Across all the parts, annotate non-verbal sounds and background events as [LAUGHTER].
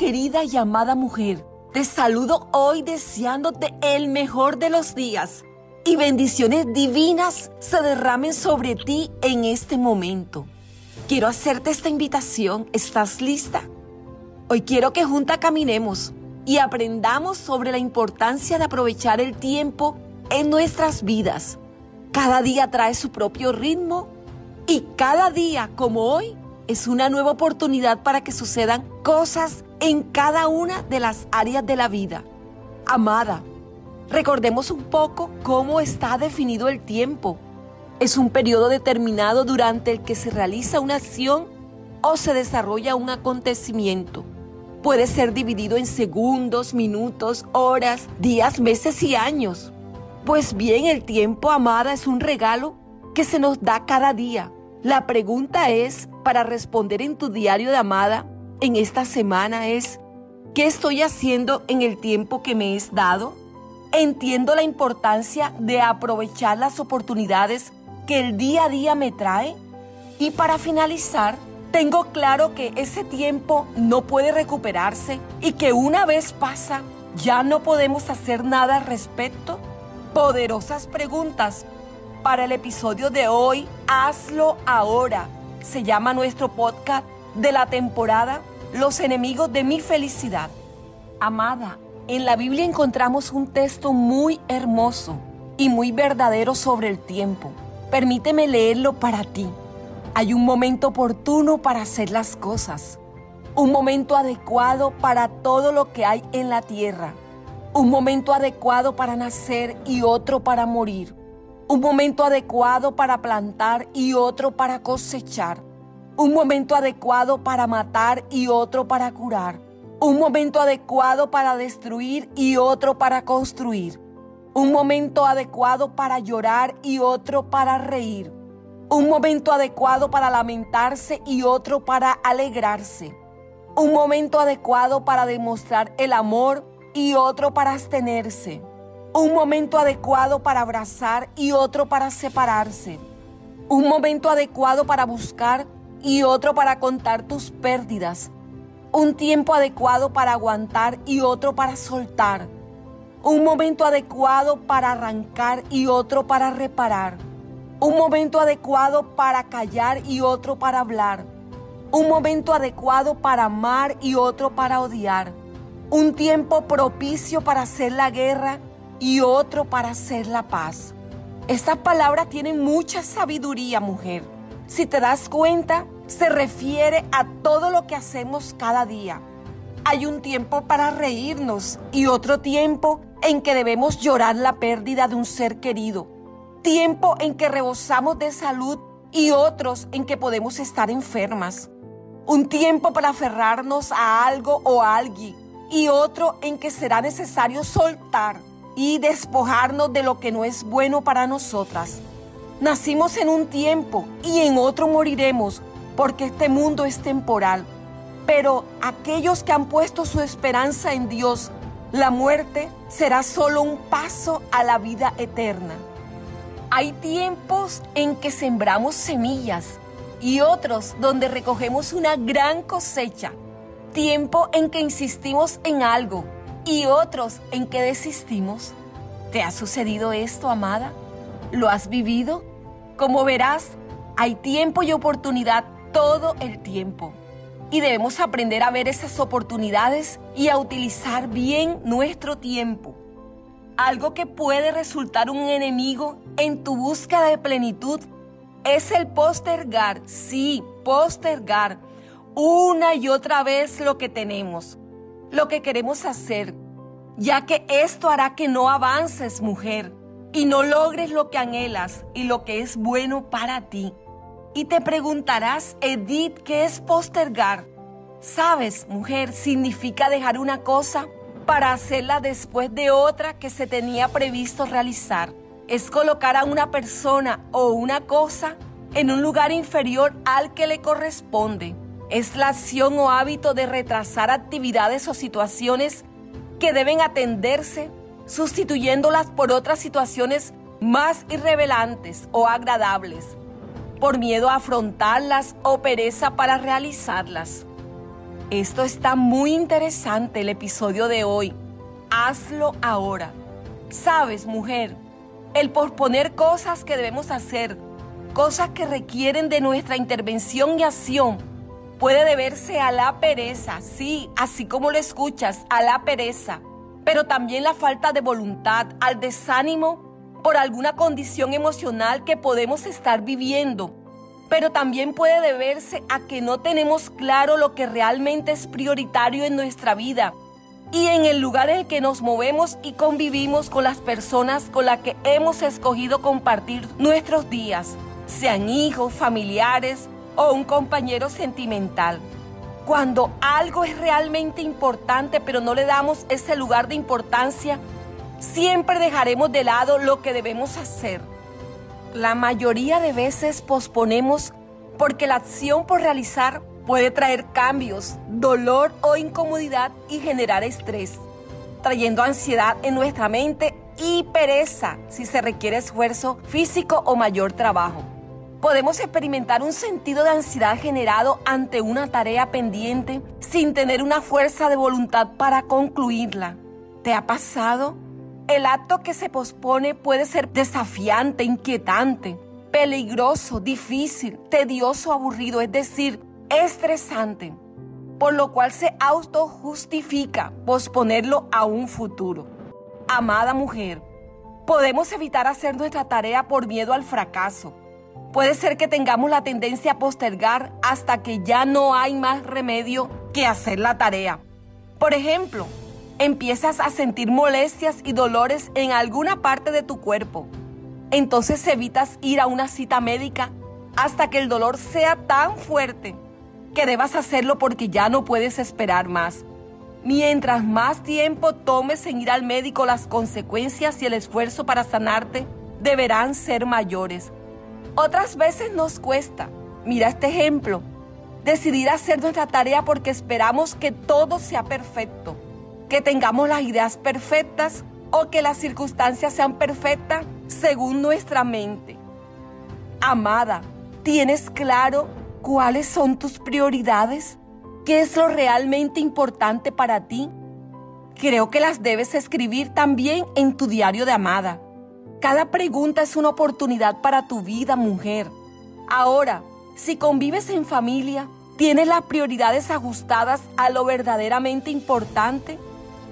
querida y amada mujer, te saludo hoy deseándote el mejor de los días y bendiciones divinas se derramen sobre ti en este momento. Quiero hacerte esta invitación. ¿Estás lista? Hoy quiero que juntas caminemos y aprendamos sobre la importancia de aprovechar el tiempo en nuestras vidas. Cada día trae su propio ritmo y cada día como hoy es una nueva oportunidad para que sucedan cosas en cada una de las áreas de la vida. Amada, recordemos un poco cómo está definido el tiempo. Es un periodo determinado durante el que se realiza una acción o se desarrolla un acontecimiento. Puede ser dividido en segundos, minutos, horas, días, meses y años. Pues bien, el tiempo, amada, es un regalo que se nos da cada día. La pregunta es, para responder en tu diario de amada, en esta semana es, ¿qué estoy haciendo en el tiempo que me es dado? Entiendo la importancia de aprovechar las oportunidades que el día a día me trae. Y para finalizar, tengo claro que ese tiempo no puede recuperarse y que una vez pasa, ya no podemos hacer nada al respecto. Poderosas preguntas para el episodio de hoy, hazlo ahora. Se llama nuestro podcast de la temporada los enemigos de mi felicidad. Amada, en la Biblia encontramos un texto muy hermoso y muy verdadero sobre el tiempo. Permíteme leerlo para ti. Hay un momento oportuno para hacer las cosas, un momento adecuado para todo lo que hay en la tierra, un momento adecuado para nacer y otro para morir, un momento adecuado para plantar y otro para cosechar un momento adecuado para matar y otro para curar. Un momento adecuado para destruir y otro para construir. Un momento adecuado para llorar y otro para reír. Un momento adecuado para lamentarse y otro para alegrarse. Un momento adecuado para demostrar el amor y otro para abstenerse. Un momento adecuado para abrazar y otro para separarse. Un momento adecuado para buscar y otro para contar tus pérdidas. Un tiempo adecuado para aguantar y otro para soltar. Un momento adecuado para arrancar y otro para reparar. Un momento adecuado para callar y otro para hablar. Un momento adecuado para amar y otro para odiar. Un tiempo propicio para hacer la guerra y otro para hacer la paz. Estas palabras tienen mucha sabiduría, mujer. Si te das cuenta, se refiere a todo lo que hacemos cada día. Hay un tiempo para reírnos y otro tiempo en que debemos llorar la pérdida de un ser querido. Tiempo en que rebosamos de salud y otros en que podemos estar enfermas. Un tiempo para aferrarnos a algo o a alguien y otro en que será necesario soltar y despojarnos de lo que no es bueno para nosotras. Nacimos en un tiempo y en otro moriremos, porque este mundo es temporal. Pero aquellos que han puesto su esperanza en Dios, la muerte será solo un paso a la vida eterna. Hay tiempos en que sembramos semillas y otros donde recogemos una gran cosecha. Tiempo en que insistimos en algo y otros en que desistimos. ¿Te ha sucedido esto, amada? ¿Lo has vivido? Como verás, hay tiempo y oportunidad todo el tiempo. Y debemos aprender a ver esas oportunidades y a utilizar bien nuestro tiempo. Algo que puede resultar un enemigo en tu búsqueda de plenitud es el postergar, sí, postergar una y otra vez lo que tenemos, lo que queremos hacer, ya que esto hará que no avances, mujer y no logres lo que anhelas y lo que es bueno para ti. Y te preguntarás, Edith, ¿qué es postergar? Sabes, mujer, significa dejar una cosa para hacerla después de otra que se tenía previsto realizar. Es colocar a una persona o una cosa en un lugar inferior al que le corresponde. Es la acción o hábito de retrasar actividades o situaciones que deben atenderse sustituyéndolas por otras situaciones más irrevelantes o agradables, por miedo a afrontarlas o pereza para realizarlas. Esto está muy interesante el episodio de hoy. Hazlo ahora. Sabes, mujer, el posponer cosas que debemos hacer, cosas que requieren de nuestra intervención y acción, puede deberse a la pereza, sí, así como lo escuchas, a la pereza, pero también la falta de voluntad, al desánimo por alguna condición emocional que podemos estar viviendo, pero también puede deberse a que no tenemos claro lo que realmente es prioritario en nuestra vida y en el lugar en el que nos movemos y convivimos con las personas con las que hemos escogido compartir nuestros días, sean hijos, familiares o un compañero sentimental. Cuando algo es realmente importante pero no le damos ese lugar de importancia, siempre dejaremos de lado lo que debemos hacer. La mayoría de veces posponemos porque la acción por realizar puede traer cambios, dolor o incomodidad y generar estrés, trayendo ansiedad en nuestra mente y pereza si se requiere esfuerzo físico o mayor trabajo. Podemos experimentar un sentido de ansiedad generado ante una tarea pendiente sin tener una fuerza de voluntad para concluirla. ¿Te ha pasado? El acto que se pospone puede ser desafiante, inquietante, peligroso, difícil, tedioso, aburrido, es decir, estresante, por lo cual se autojustifica posponerlo a un futuro. Amada mujer, podemos evitar hacer nuestra tarea por miedo al fracaso. Puede ser que tengamos la tendencia a postergar hasta que ya no hay más remedio que hacer la tarea. Por ejemplo, empiezas a sentir molestias y dolores en alguna parte de tu cuerpo. Entonces evitas ir a una cita médica hasta que el dolor sea tan fuerte que debas hacerlo porque ya no puedes esperar más. Mientras más tiempo tomes en ir al médico, las consecuencias y el esfuerzo para sanarte deberán ser mayores. Otras veces nos cuesta, mira este ejemplo, decidir hacer nuestra tarea porque esperamos que todo sea perfecto que tengamos las ideas perfectas o que las circunstancias sean perfectas según nuestra mente. Amada, ¿tienes claro cuáles son tus prioridades? ¿Qué es lo realmente importante para ti? Creo que las debes escribir también en tu diario de amada. Cada pregunta es una oportunidad para tu vida, mujer. Ahora, si convives en familia, ¿tienes las prioridades ajustadas a lo verdaderamente importante?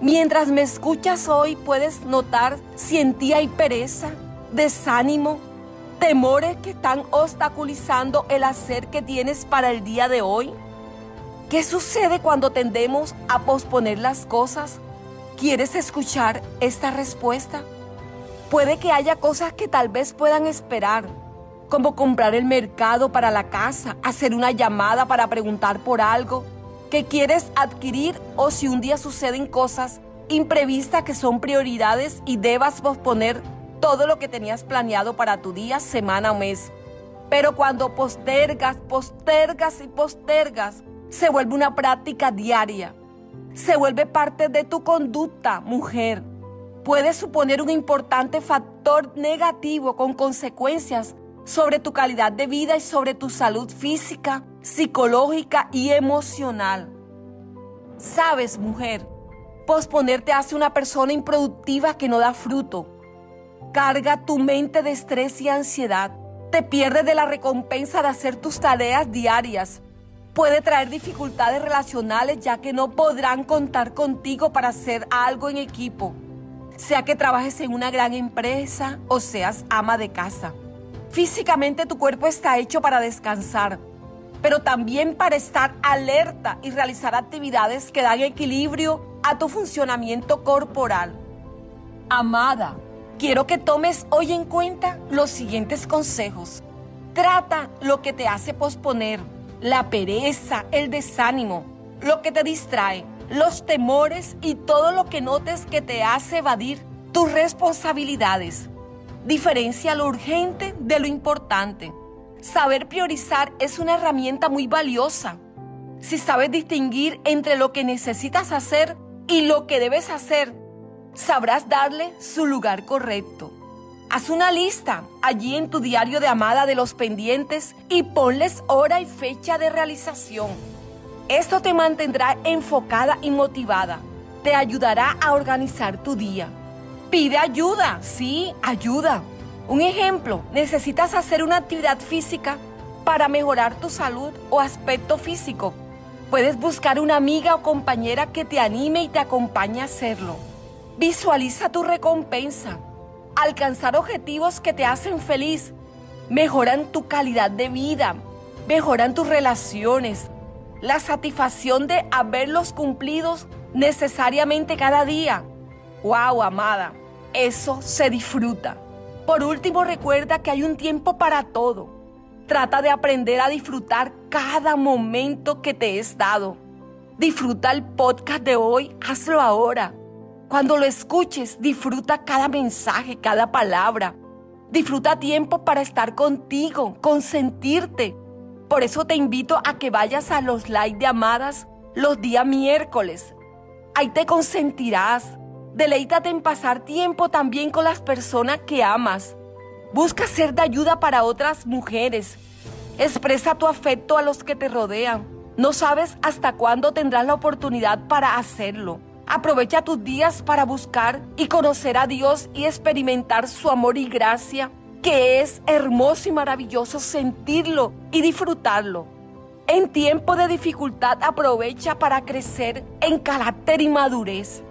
Mientras me escuchas hoy puedes notar si en ti hay pereza, desánimo, temores que están obstaculizando el hacer que tienes para el día de hoy. ¿Qué sucede cuando tendemos a posponer las cosas? ¿Quieres escuchar esta respuesta? Puede que haya cosas que tal vez puedan esperar, como comprar el mercado para la casa, hacer una llamada para preguntar por algo, que quieres adquirir o si un día suceden cosas imprevistas que son prioridades y debas posponer todo lo que tenías planeado para tu día, semana o mes. Pero cuando postergas, postergas y postergas, se vuelve una práctica diaria. Se vuelve parte de tu conducta, mujer. Puede suponer un importante factor negativo con consecuencias sobre tu calidad de vida y sobre tu salud física, psicológica y emocional. Sabes, mujer, posponerte hace una persona improductiva que no da fruto. Carga tu mente de estrés y ansiedad. Te pierdes de la recompensa de hacer tus tareas diarias. Puede traer dificultades relacionales ya que no podrán contar contigo para hacer algo en equipo. Sea que trabajes en una gran empresa o seas ama de casa. Físicamente tu cuerpo está hecho para descansar pero también para estar alerta y realizar actividades que dan equilibrio a tu funcionamiento corporal. Amada, quiero que tomes hoy en cuenta los siguientes consejos. Trata lo que te hace posponer, la pereza, el desánimo, lo que te distrae, los temores y todo lo que notes que te hace evadir tus responsabilidades. Diferencia lo urgente de lo importante. Saber priorizar es una herramienta muy valiosa. Si sabes distinguir entre lo que necesitas hacer y lo que debes hacer, sabrás darle su lugar correcto. Haz una lista allí en tu diario de amada de los pendientes y ponles hora y fecha de realización. Esto te mantendrá enfocada y motivada. Te ayudará a organizar tu día. Pide ayuda, sí, ayuda. Un ejemplo, necesitas hacer una actividad física para mejorar tu salud o aspecto físico. Puedes buscar una amiga o compañera que te anime y te acompañe a hacerlo. Visualiza tu recompensa. Alcanzar objetivos que te hacen feliz mejoran tu calidad de vida, mejoran tus relaciones. La satisfacción de haberlos cumplidos necesariamente cada día. ¡Wow, amada! Eso se disfruta. Por último, recuerda que hay un tiempo para todo. Trata de aprender a disfrutar cada momento que te es dado. Disfruta el podcast de hoy, hazlo ahora. Cuando lo escuches, disfruta cada mensaje, cada palabra. Disfruta tiempo para estar contigo, consentirte. Por eso te invito a que vayas a los live de amadas los días miércoles. Ahí te consentirás. Deleítate en pasar tiempo también con las personas que amas. Busca ser de ayuda para otras mujeres. Expresa tu afecto a los que te rodean. No sabes hasta cuándo tendrás la oportunidad para hacerlo. Aprovecha tus días para buscar y conocer a Dios y experimentar su amor y gracia, que es hermoso y maravilloso sentirlo y disfrutarlo. En tiempo de dificultad aprovecha para crecer en carácter y madurez.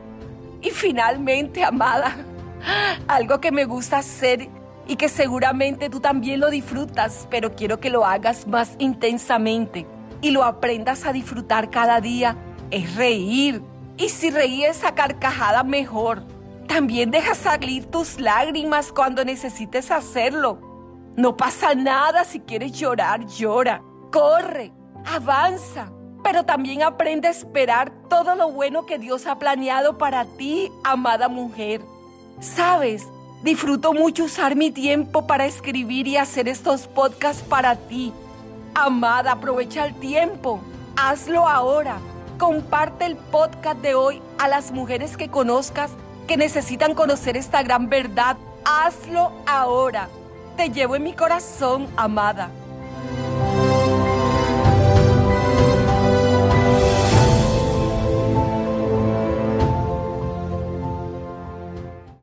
Y finalmente, amada, [LAUGHS] algo que me gusta hacer y que seguramente tú también lo disfrutas, pero quiero que lo hagas más intensamente y lo aprendas a disfrutar cada día, es reír y si reíes a carcajada, mejor. También deja salir tus lágrimas cuando necesites hacerlo. No pasa nada si quieres llorar, llora. Corre, avanza. Pero también aprende a esperar todo lo bueno que Dios ha planeado para ti, amada mujer. Sabes, disfruto mucho usar mi tiempo para escribir y hacer estos podcasts para ti. Amada, aprovecha el tiempo. Hazlo ahora Comparte el podcast de hoy a las mujeres que conozcas que necesitan conocer esta gran verdad. Hazlo ahora. Te llevo en mi corazón, amada.